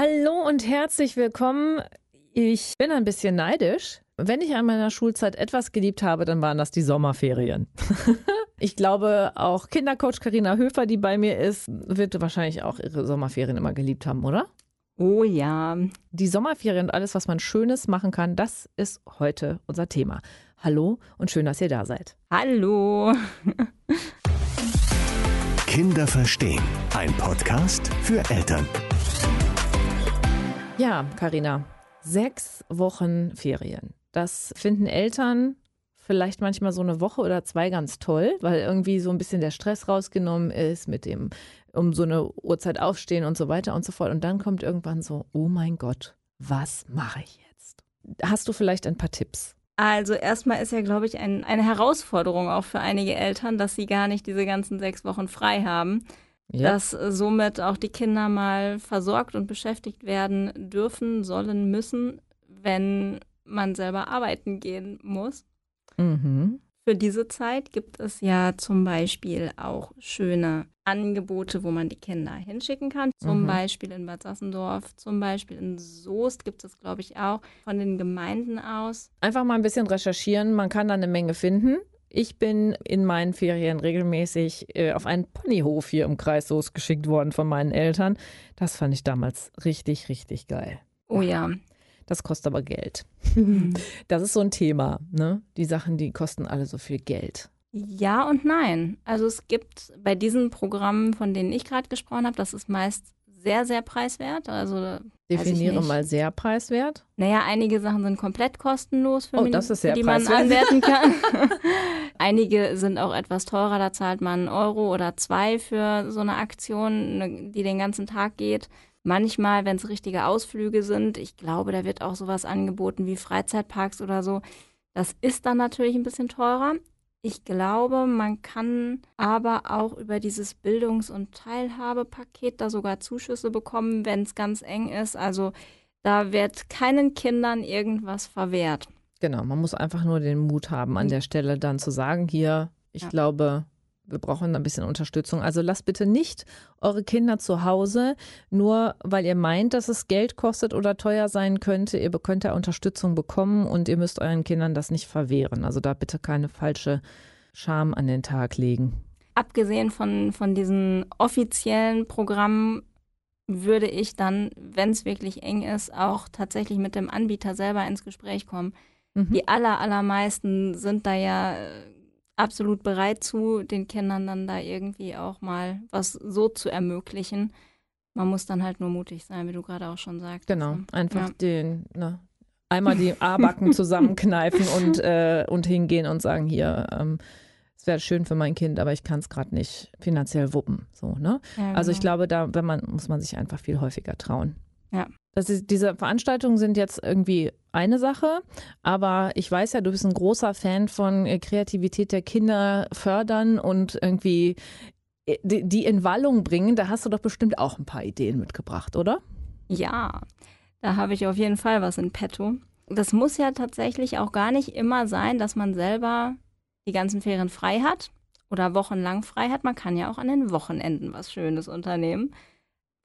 Hallo und herzlich willkommen. Ich bin ein bisschen neidisch. Wenn ich an meiner Schulzeit etwas geliebt habe, dann waren das die Sommerferien. ich glaube, auch Kindercoach Karina Höfer, die bei mir ist, wird wahrscheinlich auch ihre Sommerferien immer geliebt haben, oder? Oh ja. Die Sommerferien und alles, was man Schönes machen kann, das ist heute unser Thema. Hallo und schön, dass ihr da seid. Hallo. Kinder verstehen. Ein Podcast für Eltern. Ja, Karina, sechs Wochen Ferien. Das finden Eltern vielleicht manchmal so eine Woche oder zwei ganz toll, weil irgendwie so ein bisschen der Stress rausgenommen ist mit dem um so eine Uhrzeit aufstehen und so weiter und so fort. Und dann kommt irgendwann so, oh mein Gott, was mache ich jetzt? Hast du vielleicht ein paar Tipps? Also erstmal ist ja, glaube ich, ein, eine Herausforderung auch für einige Eltern, dass sie gar nicht diese ganzen sechs Wochen frei haben ja. dass somit auch die Kinder mal versorgt und beschäftigt werden dürfen, sollen, müssen, wenn man selber arbeiten gehen muss. Mhm. Für diese Zeit gibt es ja zum Beispiel auch schöne Angebote, wo man die Kinder hinschicken kann. Zum mhm. Beispiel in Bad Sassendorf, zum Beispiel in Soest gibt es, glaube ich, auch von den Gemeinden aus. Einfach mal ein bisschen recherchieren, man kann da eine Menge finden. Ich bin in meinen Ferien regelmäßig äh, auf einen Ponyhof hier im Kreis Soos geschickt worden von meinen Eltern. Das fand ich damals richtig, richtig geil. Oh ja. Das kostet aber Geld. Das ist so ein Thema, ne? Die Sachen, die kosten alle so viel Geld. Ja und nein. Also es gibt bei diesen Programmen, von denen ich gerade gesprochen habe, das ist meist sehr, sehr preiswert. Also Definiere mal sehr preiswert. Naja, einige Sachen sind komplett kostenlos für oh, mich, die preiswert. man anwerten kann. einige sind auch etwas teurer, da zahlt man einen Euro oder zwei für so eine Aktion, ne, die den ganzen Tag geht. Manchmal, wenn es richtige Ausflüge sind, ich glaube, da wird auch sowas angeboten wie Freizeitparks oder so. Das ist dann natürlich ein bisschen teurer. Ich glaube, man kann aber auch über dieses Bildungs- und Teilhabepaket da sogar Zuschüsse bekommen, wenn es ganz eng ist. Also da wird keinen Kindern irgendwas verwehrt. Genau, man muss einfach nur den Mut haben, an der Stelle dann zu sagen, hier, ich ja. glaube, wir brauchen ein bisschen Unterstützung. Also lasst bitte nicht eure Kinder zu Hause, nur weil ihr meint, dass es Geld kostet oder teuer sein könnte. Ihr könnt da Unterstützung bekommen und ihr müsst euren Kindern das nicht verwehren. Also da bitte keine falsche Scham an den Tag legen. Abgesehen von, von diesen offiziellen Programmen würde ich dann, wenn es wirklich eng ist, auch tatsächlich mit dem Anbieter selber ins Gespräch kommen. Mhm. Die aller, allermeisten sind da ja äh, absolut bereit zu, den Kindern dann da irgendwie auch mal was so zu ermöglichen. Man muss dann halt nur mutig sein, wie du gerade auch schon sagst. Genau, einfach ja. den, ne, einmal die A-Backen zusammenkneifen und, äh, und hingehen und sagen, hier, ähm, es wäre schön für mein Kind, aber ich kann es gerade nicht finanziell wuppen. So, ne? Ja, genau. Also ich genau. glaube, da wenn man, muss man sich einfach viel häufiger trauen. Ja. Das ist, diese Veranstaltungen sind jetzt irgendwie eine Sache, aber ich weiß ja, du bist ein großer Fan von äh, Kreativität der Kinder fördern und irgendwie äh, die in Wallung bringen. Da hast du doch bestimmt auch ein paar Ideen mitgebracht, oder? Ja, da habe ich auf jeden Fall was in petto. Das muss ja tatsächlich auch gar nicht immer sein, dass man selber die ganzen Ferien frei hat oder wochenlang frei hat. Man kann ja auch an den Wochenenden was Schönes unternehmen.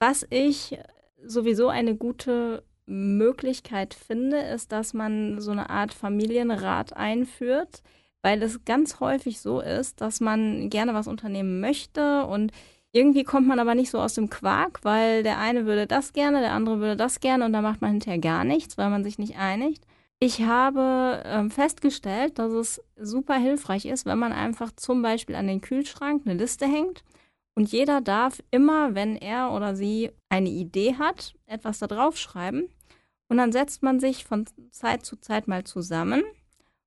Was ich sowieso eine gute Möglichkeit finde, ist, dass man so eine Art Familienrat einführt, weil es ganz häufig so ist, dass man gerne was unternehmen möchte und irgendwie kommt man aber nicht so aus dem Quark, weil der eine würde das gerne, der andere würde das gerne und da macht man hinterher gar nichts, weil man sich nicht einigt. Ich habe ähm, festgestellt, dass es super hilfreich ist, wenn man einfach zum Beispiel an den Kühlschrank eine Liste hängt und jeder darf immer, wenn er oder sie eine Idee hat, etwas da drauf schreiben. Und dann setzt man sich von Zeit zu Zeit mal zusammen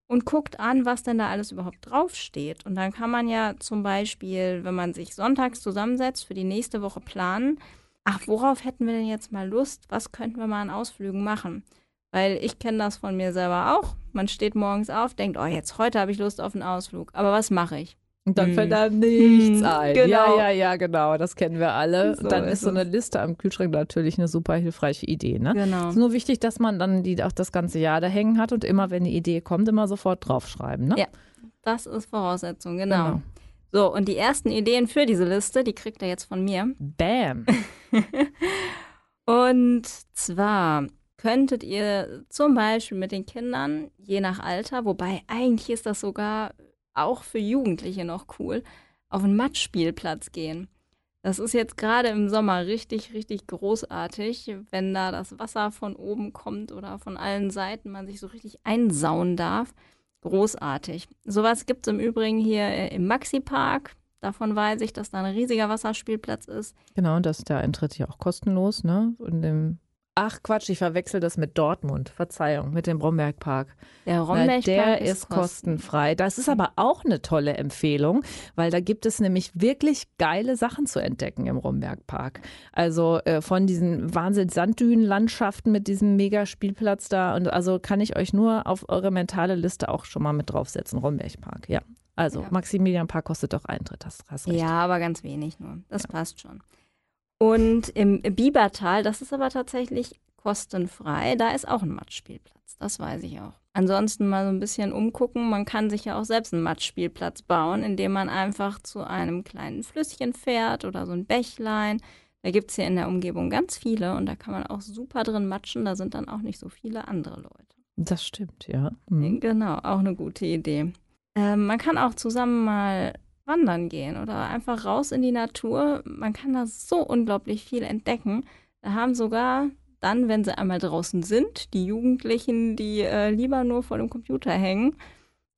und guckt an, was denn da alles überhaupt draufsteht. Und dann kann man ja zum Beispiel, wenn man sich sonntags zusammensetzt, für die nächste Woche planen, ach, worauf hätten wir denn jetzt mal Lust? Was könnten wir mal an Ausflügen machen? Weil ich kenne das von mir selber auch. Man steht morgens auf, denkt, oh, jetzt heute habe ich Lust auf einen Ausflug. Aber was mache ich? Und dann fällt da hm. nichts hm, ein. Genau. Ja, ja, ja, genau. Das kennen wir alle. So dann ist so eine Liste am Kühlschrank natürlich eine super hilfreiche Idee. Ne? Genau. Es ist nur wichtig, dass man dann die auch das ganze Jahr da hängen hat und immer, wenn eine Idee kommt, immer sofort draufschreiben. Ne? Ja, das ist Voraussetzung, genau. genau. So, und die ersten Ideen für diese Liste, die kriegt er jetzt von mir. Bam. Und zwar könntet ihr zum Beispiel mit den Kindern, je nach Alter, wobei eigentlich ist das sogar auch für Jugendliche noch cool, auf einen Matschspielplatz gehen. Das ist jetzt gerade im Sommer richtig, richtig großartig, wenn da das Wasser von oben kommt oder von allen Seiten man sich so richtig einsauen darf. Großartig. Sowas gibt es im Übrigen hier äh, im Maxi-Park. Davon weiß ich, dass da ein riesiger Wasserspielplatz ist. Genau, und dass der Eintritt ja auch kostenlos, ne? In dem Ach Quatsch, ich verwechsel das mit Dortmund. Verzeihung, mit dem Brombergpark. Der Brombergpark der ist, ist kostenfrei. Das ist aber auch eine tolle Empfehlung, weil da gibt es nämlich wirklich geile Sachen zu entdecken im Brombergpark. Also äh, von diesen Wahnsinn Sanddünenlandschaften mit diesem Megaspielplatz da und also kann ich euch nur auf eure mentale Liste auch schon mal mit draufsetzen. Brombergpark, ja. Also ja. Maximilianpark kostet doch Eintritt, hast, hast recht. Ja, aber ganz wenig nur. Das ja. passt schon. Und im Biebertal, das ist aber tatsächlich kostenfrei, da ist auch ein Matschspielplatz. Das weiß ich auch. Ansonsten mal so ein bisschen umgucken. Man kann sich ja auch selbst einen Matschspielplatz bauen, indem man einfach zu einem kleinen Flüsschen fährt oder so ein Bächlein. Da gibt es hier in der Umgebung ganz viele und da kann man auch super drin matschen. Da sind dann auch nicht so viele andere Leute. Das stimmt, ja. Mhm. Genau, auch eine gute Idee. Ähm, man kann auch zusammen mal wandern gehen oder einfach raus in die Natur. Man kann da so unglaublich viel entdecken. Da haben sogar dann, wenn sie einmal draußen sind, die Jugendlichen, die äh, lieber nur vor dem Computer hängen,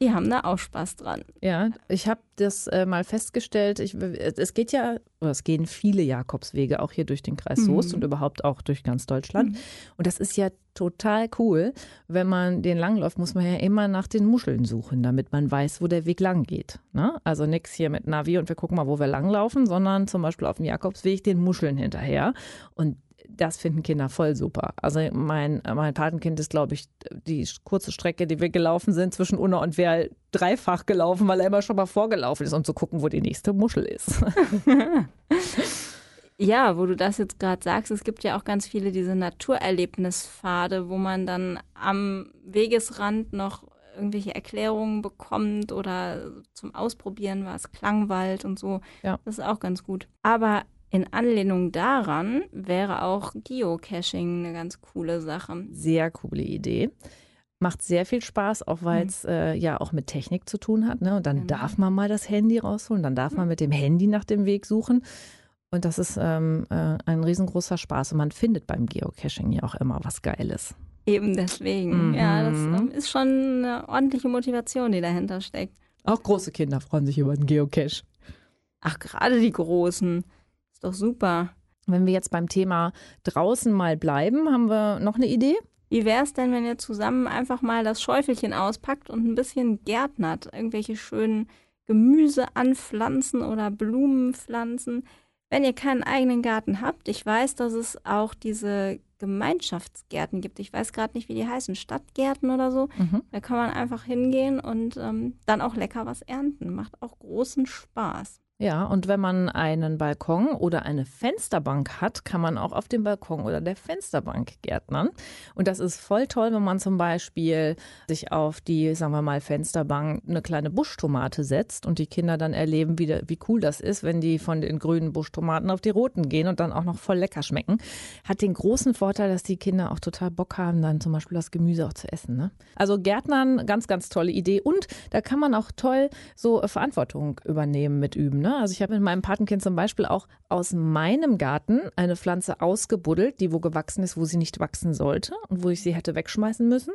die haben da auch Spaß dran. Ja, ich habe das äh, mal festgestellt. Ich, es geht ja, oder es gehen viele Jakobswege auch hier durch den Kreis Soest mhm. und überhaupt auch durch ganz Deutschland. Mhm. Und das ist ja total cool. Wenn man den langläuft, muss man ja immer nach den Muscheln suchen, damit man weiß, wo der Weg lang geht. Ne? Also nichts hier mit Navi und wir gucken mal, wo wir langlaufen, sondern zum Beispiel auf dem Jakobsweg den Muscheln hinterher. Und das finden Kinder voll super. Also mein, mein Patenkind ist, glaube ich, die kurze Strecke, die wir gelaufen sind, zwischen Unna und Werl dreifach gelaufen, weil er immer schon mal vorgelaufen ist, um zu gucken, wo die nächste Muschel ist. ja, wo du das jetzt gerade sagst, es gibt ja auch ganz viele diese Naturerlebnispfade, wo man dann am Wegesrand noch irgendwelche Erklärungen bekommt oder zum Ausprobieren was, Klangwald und so. Ja. Das ist auch ganz gut. Aber in Anlehnung daran wäre auch Geocaching eine ganz coole Sache. Sehr coole Idee. Macht sehr viel Spaß, auch weil es mhm. äh, ja auch mit Technik zu tun hat. Ne? Und dann genau. darf man mal das Handy rausholen, dann darf man mhm. mit dem Handy nach dem Weg suchen. Und das ist ähm, äh, ein riesengroßer Spaß. Und man findet beim Geocaching ja auch immer was Geiles. Eben deswegen. Mhm. Ja, das ähm, ist schon eine ordentliche Motivation, die dahinter steckt. Auch große Kinder freuen sich über den Geocache. Ach, gerade die Großen. Ist doch super. Wenn wir jetzt beim Thema draußen mal bleiben, haben wir noch eine Idee? Wie wäre es denn, wenn ihr zusammen einfach mal das Schäufelchen auspackt und ein bisschen gärtnert? Irgendwelche schönen Gemüse anpflanzen oder Blumen pflanzen? Wenn ihr keinen eigenen Garten habt, ich weiß, dass es auch diese Gemeinschaftsgärten gibt. Ich weiß gerade nicht, wie die heißen, Stadtgärten oder so. Mhm. Da kann man einfach hingehen und ähm, dann auch lecker was ernten. Macht auch großen Spaß. Ja, und wenn man einen Balkon oder eine Fensterbank hat, kann man auch auf dem Balkon oder der Fensterbank gärtnern. Und das ist voll toll, wenn man zum Beispiel sich auf die, sagen wir mal, Fensterbank eine kleine Buschtomate setzt und die Kinder dann erleben, wie, wie cool das ist, wenn die von den grünen Buschtomaten auf die roten gehen und dann auch noch voll lecker schmecken. Hat den großen Vorteil, dass die Kinder auch total Bock haben, dann zum Beispiel das Gemüse auch zu essen. Ne? Also Gärtnern, ganz, ganz tolle Idee. Und da kann man auch toll so Verantwortung übernehmen mit üben. Ne? Ne? Also ich habe mit meinem Patenkind zum Beispiel auch aus meinem Garten eine Pflanze ausgebuddelt, die wo gewachsen ist, wo sie nicht wachsen sollte und wo ich sie hätte wegschmeißen müssen.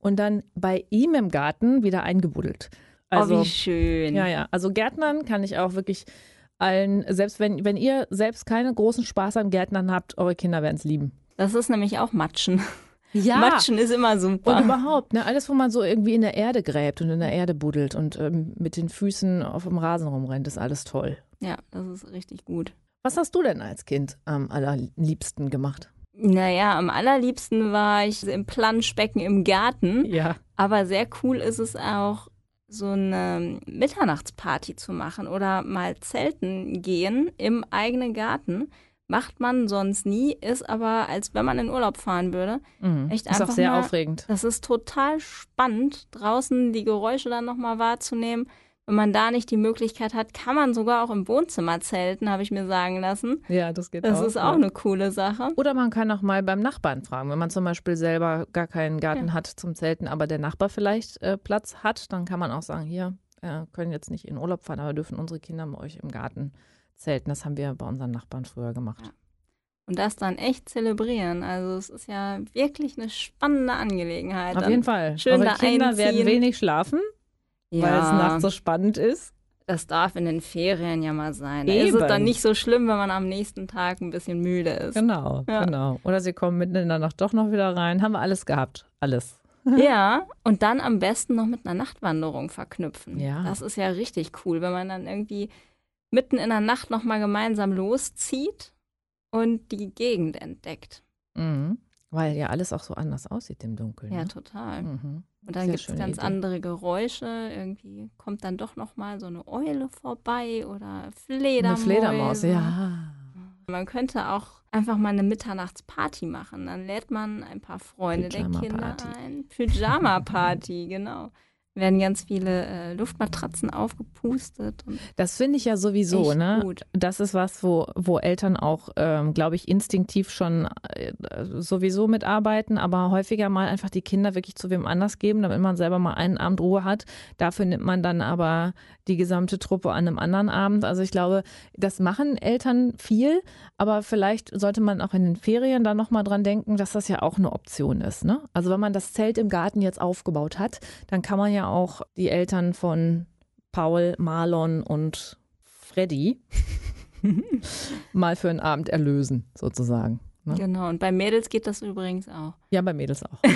Und dann bei ihm im Garten wieder eingebuddelt. Also, oh, wie schön. Ja, ja. Also Gärtnern kann ich auch wirklich allen, selbst wenn, wenn ihr selbst keinen großen Spaß am Gärtnern habt, eure Kinder werden es lieben. Das ist nämlich auch Matschen. Ja. Matschen ist immer super. Und überhaupt, ne, alles, wo man so irgendwie in der Erde gräbt und in der Erde buddelt und ähm, mit den Füßen auf dem Rasen rumrennt, ist alles toll. Ja, das ist richtig gut. Was hast du denn als Kind am allerliebsten gemacht? Naja, am allerliebsten war ich im Planschbecken im Garten. Ja. Aber sehr cool ist es auch, so eine Mitternachtsparty zu machen oder mal zelten gehen im eigenen Garten. Macht man sonst nie, ist aber, als wenn man in Urlaub fahren würde. Mhm. Echt ist auch sehr mal, aufregend. Das ist total spannend, draußen die Geräusche dann nochmal wahrzunehmen. Wenn man da nicht die Möglichkeit hat, kann man sogar auch im Wohnzimmer zelten, habe ich mir sagen lassen. Ja, das geht Das auch. ist auch ja. eine coole Sache. Oder man kann auch mal beim Nachbarn fragen. Wenn man zum Beispiel selber gar keinen Garten hat zum Zelten, aber der Nachbar vielleicht äh, Platz hat, dann kann man auch sagen, hier, äh, können jetzt nicht in Urlaub fahren, aber dürfen unsere Kinder bei euch im Garten zelten. Das haben wir bei unseren Nachbarn früher gemacht. Ja. Und das dann echt zelebrieren. Also es ist ja wirklich eine spannende Angelegenheit. Auf jeden Fall. schön Eure Kinder werden einziehen. wenig schlafen, weil es nachts so spannend ist. Das darf in den Ferien ja mal sein. Da ist es dann nicht so schlimm, wenn man am nächsten Tag ein bisschen müde ist. Genau, Ja. genau. Oder sie kommen mitten in der Nacht doch noch wieder rein. Haben wir alles gehabt. Alles. Ja, und dann am besten noch mit einer Nachtwanderung verknüpfen. Ja. Das ist ja richtig cool, wenn man dann irgendwie mitten in der Nacht nochmal gemeinsam loszieht und die Gegend entdeckt. Mhm. Weil ja alles auch so anders aussieht im Dunkeln. Ja, ne? total. Mhm. Und dann gibt es ganz Idee. andere Geräusche. Irgendwie kommt dann doch nochmal so eine Eule vorbei oder Eine Fledermaus. Fledermaus, ja. Man könnte auch einfach mal eine Mitternachtsparty machen. Dann lädt man ein paar Freunde der Kinder ein. Pyjama-Party, genau. Werden ganz viele äh, Luftmatratzen aufgepustet. Das finde ich ja sowieso, ne? gut. Das ist was, wo, wo Eltern auch, ähm, glaube ich, instinktiv schon äh, sowieso mitarbeiten, aber häufiger mal einfach die Kinder wirklich zu wem anders geben, damit man selber mal einen Abend Ruhe hat. Dafür nimmt man dann aber die gesamte Truppe an einem anderen Abend. Also ich glaube, das machen Eltern viel, aber vielleicht sollte man auch in den Ferien dann nochmal dran denken, dass das ja auch eine Option ist. Ne? Also wenn man das Zelt im Garten jetzt aufgebaut hat, dann kann man ja auch die Eltern von Paul, Marlon und Freddy mal für einen Abend erlösen, sozusagen. Ne? Genau. Und bei Mädels geht das übrigens auch. Ja, bei Mädels auch.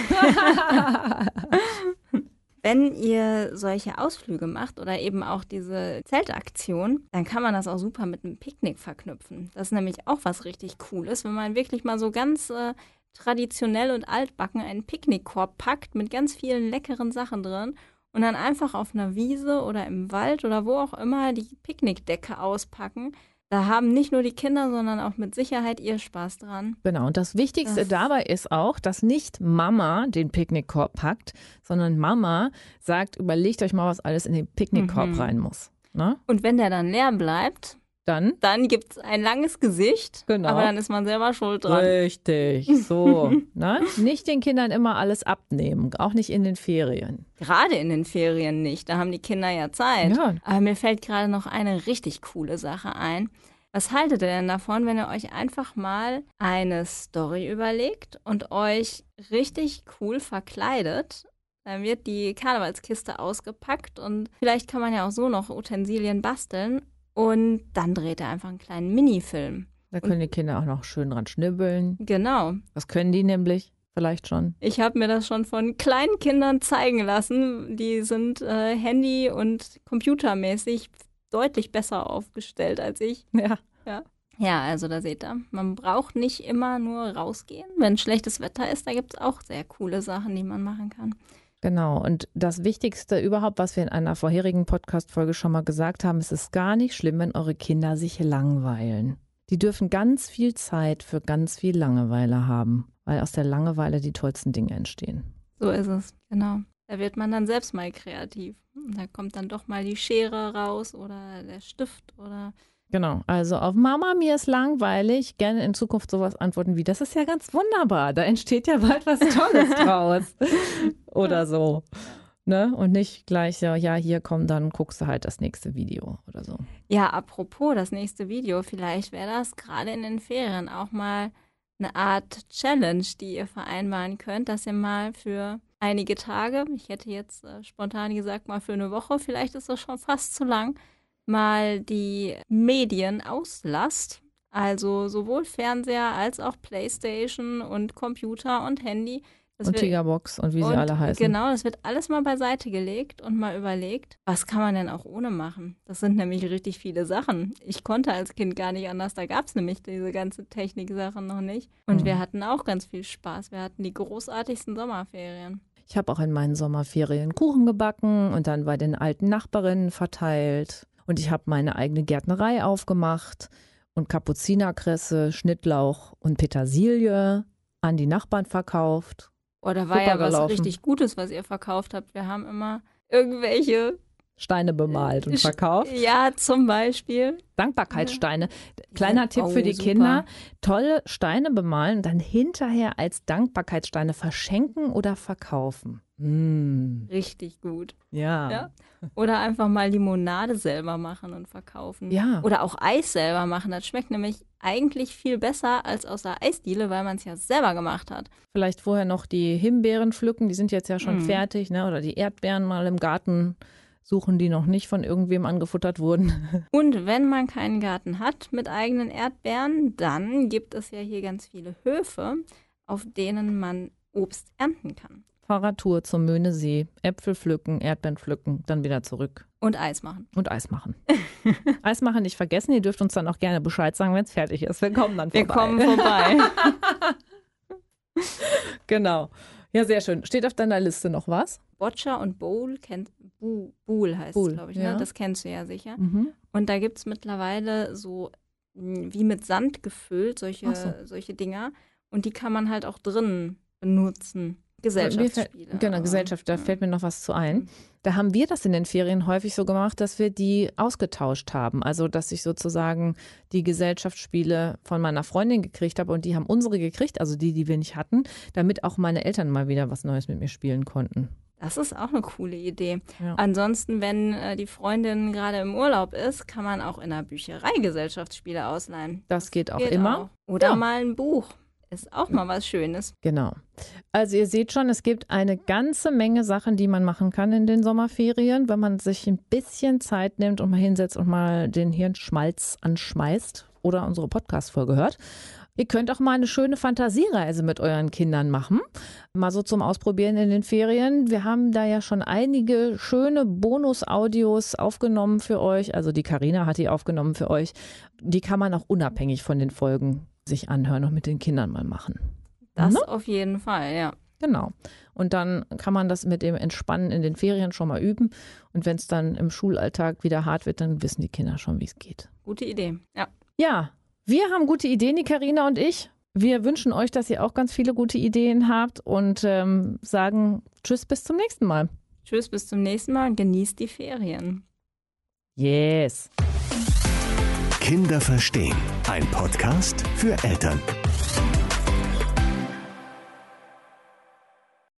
Wenn ihr solche Ausflüge macht oder eben auch diese Zeltaktion, dann kann man das auch super mit einem Picknick verknüpfen. Das ist nämlich auch was richtig Cooles, wenn man wirklich mal so ganz äh, traditionell und altbacken einen Picknickkorb packt mit ganz vielen leckeren Sachen drin und dann einfach auf einer Wiese oder im Wald oder wo auch immer die Picknickdecke auspacken. Da haben nicht nur die Kinder, sondern auch mit Sicherheit ihr Spaß dran. Genau. Und das Wichtigste Das- dabei ist auch, dass nicht Mama den Picknickkorb packt, sondern Mama sagt, überlegt euch mal, was alles in den Picknickkorb Mhm. rein muss. Ne? Und wenn der dann leer bleibt, Dann dann gibt es ein langes Gesicht, Genau. aber dann ist man selber schuld dran. Richtig, so. ne? Nicht den Kindern immer alles abnehmen, auch nicht in den Ferien. Gerade in den Ferien nicht, da haben die Kinder ja Zeit. Ja. Aber mir fällt gerade noch eine richtig coole Sache ein. Was haltet ihr denn davon, wenn ihr euch einfach mal eine Story überlegt und euch richtig cool verkleidet? Dann wird die Karnevalskiste ausgepackt und vielleicht kann man ja auch so noch Utensilien basteln und dann dreht er einfach einen kleinen Minifilm. Da können die Kinder auch noch schön dran schnibbeln. Genau. Das können die nämlich vielleicht schon. Ich habe mir das schon von kleinen Kindern zeigen lassen. Die sind äh, handy- und computermäßig deutlich besser aufgestellt als ich. Ja. Ja, also da seht ihr, man braucht nicht immer nur rausgehen. Wenn schlechtes Wetter ist, da gibt es auch sehr coole Sachen, die man machen kann. Genau. Und das Wichtigste überhaupt, was wir in einer vorherigen Podcast-Folge schon mal gesagt haben, es ist gar nicht schlimm, wenn eure Kinder sich langweilen. Die dürfen ganz viel Zeit für ganz viel Langeweile haben, weil aus der Langeweile die tollsten Dinge entstehen. So ist es, genau. Da wird man dann selbst mal kreativ. Da kommt dann doch mal die Schere raus oder der Stift oder Genau. Also auf Mama, mir ist langweilig, gerne in Zukunft sowas antworten wie, das ist ja ganz wunderbar, da entsteht ja bald was Tolles draus. oder so. Ne? Und nicht gleich so, ja, hier komm, dann guckst du halt das nächste Video oder so. Ja, apropos das nächste Video, vielleicht wäre das gerade in den Ferien auch mal eine Art Challenge, die ihr vereinbaren könnt, dass ihr mal für einige Tage, ich hätte jetzt äh, spontan gesagt mal für eine Woche, vielleicht ist das schon fast zu lang, mal die Medien auslasst. Also sowohl Fernseher als auch Playstation und Computer und Handy. Das und Tigerbox und wie sie und alle heißen. Genau, das wird alles mal beiseite gelegt und mal überlegt, was kann man denn auch ohne machen? Das sind nämlich richtig viele Sachen. Ich konnte als Kind gar nicht anders, da gab es nämlich diese ganze Technik-Sachen noch nicht. Und Mhm. wir hatten auch ganz viel Spaß. Wir hatten die großartigsten Sommerferien. Ich habe auch in meinen Sommerferien Kuchen gebacken und dann bei den alten Nachbarinnen verteilt. Und ich habe meine eigene Gärtnerei aufgemacht und Kapuzinerkresse, Schnittlauch und Petersilie an die Nachbarn verkauft. Oh, da war Super ja was gelaufen. richtig Gutes, was ihr verkauft habt. Wir haben immer irgendwelche Steine bemalt und verkauft. Ja, zum Beispiel. Dankbarkeitssteine. Kleiner Tipp Oh, für die super. Kinder. Tolle Steine bemalen, dann hinterher als Dankbarkeitssteine verschenken oder verkaufen. Mm, Richtig gut. ja. Ja. Oder einfach mal Limonade selber machen und verkaufen. Ja. Oder auch Eis selber machen. Das schmeckt nämlich eigentlich viel besser als aus der Eisdiele, weil man es ja selber gemacht hat. Vielleicht vorher noch die Himbeeren pflücken, die sind jetzt ja schon Mhm. fertig, ne? Oder die Erdbeeren mal im Garten suchen, die noch nicht von irgendwem angefuttert wurden. Und wenn man keinen Garten hat mit eigenen Erdbeeren, dann gibt es ja hier ganz viele Höfe, auf denen man Obst ernten kann. Fahrradtour zum Möhnesee, Äpfel pflücken, Erdbeeren pflücken, dann wieder zurück Und Eis machen. und Eis machen. Eis machen nicht vergessen, ihr dürft uns dann auch gerne Bescheid sagen, wenn es fertig ist. Wir kommen dann vorbei. Wir kommen vorbei. Genau. Ja, sehr schön. Steht auf deiner Liste noch was? Boccia und Bowl kennt Bu, Bowl heißt es, glaube ich. ja. Ne? Das kennst du ja sicher. Mhm. Und da gibt es mittlerweile so mh, wie mit Sand gefüllt, solche, so. solche Dinger. Und die kann man halt auch drinnen benutzen. Gesellschaftsspiele. Genau, Gesellschaft, da ja. fällt mir noch was zu ein. Mhm. Da haben wir das in den Ferien häufig so gemacht, dass wir die ausgetauscht haben. Also, dass ich sozusagen die Gesellschaftsspiele von meiner Freundin gekriegt habe und die haben unsere gekriegt, also die, die wir nicht hatten, damit auch meine Eltern mal wieder was Neues mit mir spielen konnten. Das ist auch eine coole Idee. Ja. Ansonsten, wenn äh, die Freundin gerade im Urlaub ist, kann man auch in der Bücherei Gesellschaftsspiele ausleihen. Das geht auch Geht immer. auch. Oder Ja. mal ein Buch. Ist auch mal was Schönes. Genau. Also ihr seht schon, es gibt eine ganze Menge Sachen, die man machen kann in den Sommerferien, wenn man sich ein bisschen Zeit nimmt und mal hinsetzt und mal den Hirnschmalz anschmeißt oder unsere Podcast-Folge hört. Ihr könnt auch mal eine schöne Fantasiereise mit euren Kindern machen. Mal so zum Ausprobieren in den Ferien. Wir haben da ja schon einige schöne Bonus-Audios aufgenommen für euch. Also die Karina hat die aufgenommen für euch. Die kann man auch unabhängig von den Folgen sich anhören und mit den Kindern mal machen. Das Ne? auf jeden Fall, ja. Genau. Und dann kann man das mit dem Entspannen in den Ferien schon mal üben. Und wenn es dann im Schulalltag wieder hart wird, dann wissen die Kinder schon, wie es geht. Gute Idee. Ja. Ja, wir haben gute Ideen, die Karina und ich. Wir wünschen euch, dass ihr auch ganz viele gute Ideen habt und ähm, sagen Tschüss, bis zum nächsten Mal. Tschüss, bis zum nächsten Mal und genießt die Ferien. Yes. Kinder verstehen. Ein Podcast für Eltern.